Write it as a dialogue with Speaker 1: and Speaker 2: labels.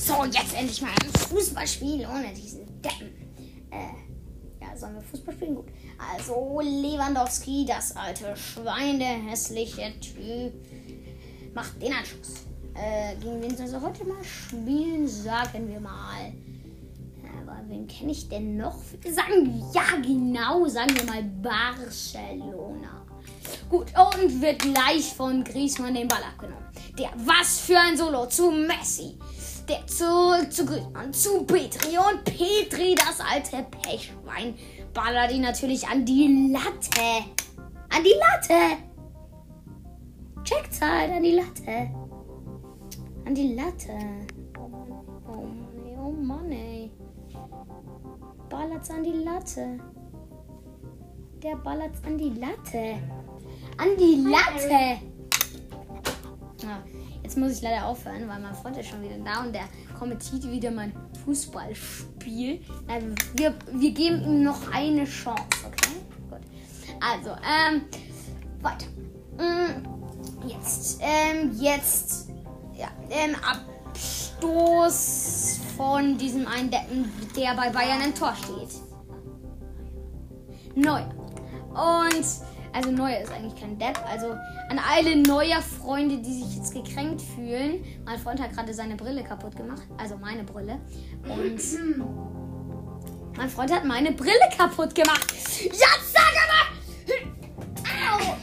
Speaker 1: So, jetzt endlich mal ein Fußballspiel ohne diesen Deppen. Äh, ja, sollen wir Fußball spielen? Gut. Also, Lewandowski, das alte Schwein, der hässliche Typ, macht den Anschluss. Äh, gegen wen soll er heute mal spielen? Sagen wir mal. Aber wen kenne ich denn noch? Sagen, ja, genau, sagen wir mal Barcelona. Gut, und wird gleich von Griezmann den Ball abgenommen. Der, was für ein Solo zu Messi. Der zurück zu zu Petri. Und Petri, das alte Pechschwein, ballert ihn natürlich an die Latte. An die Latte. Checkt's halt, an die Latte. An die Latte. Oh oh Mann, ey, oh Mann, ey. Ballert's an die Latte. Der ballert's an die Latte. An die Latte. Jetzt muss ich leider aufhören, weil mein Freund ist schon wieder da und der kommentiert wieder mein Fußballspiel. Wir, wir geben ihm noch eine Chance, okay? Gut. Also, ähm, weiter. Mm, Jetzt, ähm, jetzt, ja, ähm, Abstoß von diesem einen Deppen, der bei Bayern im Tor steht. Neuer. Und, also Neuer ist eigentlich kein Depp. Also an alle neuer Freunde, die sich jetzt gekränkt fühlen. Mein Freund hat gerade seine Brille kaputt gemacht. Also meine Brille. Und mein Freund hat meine Brille kaputt gemacht. Jetzt sag mal! Au!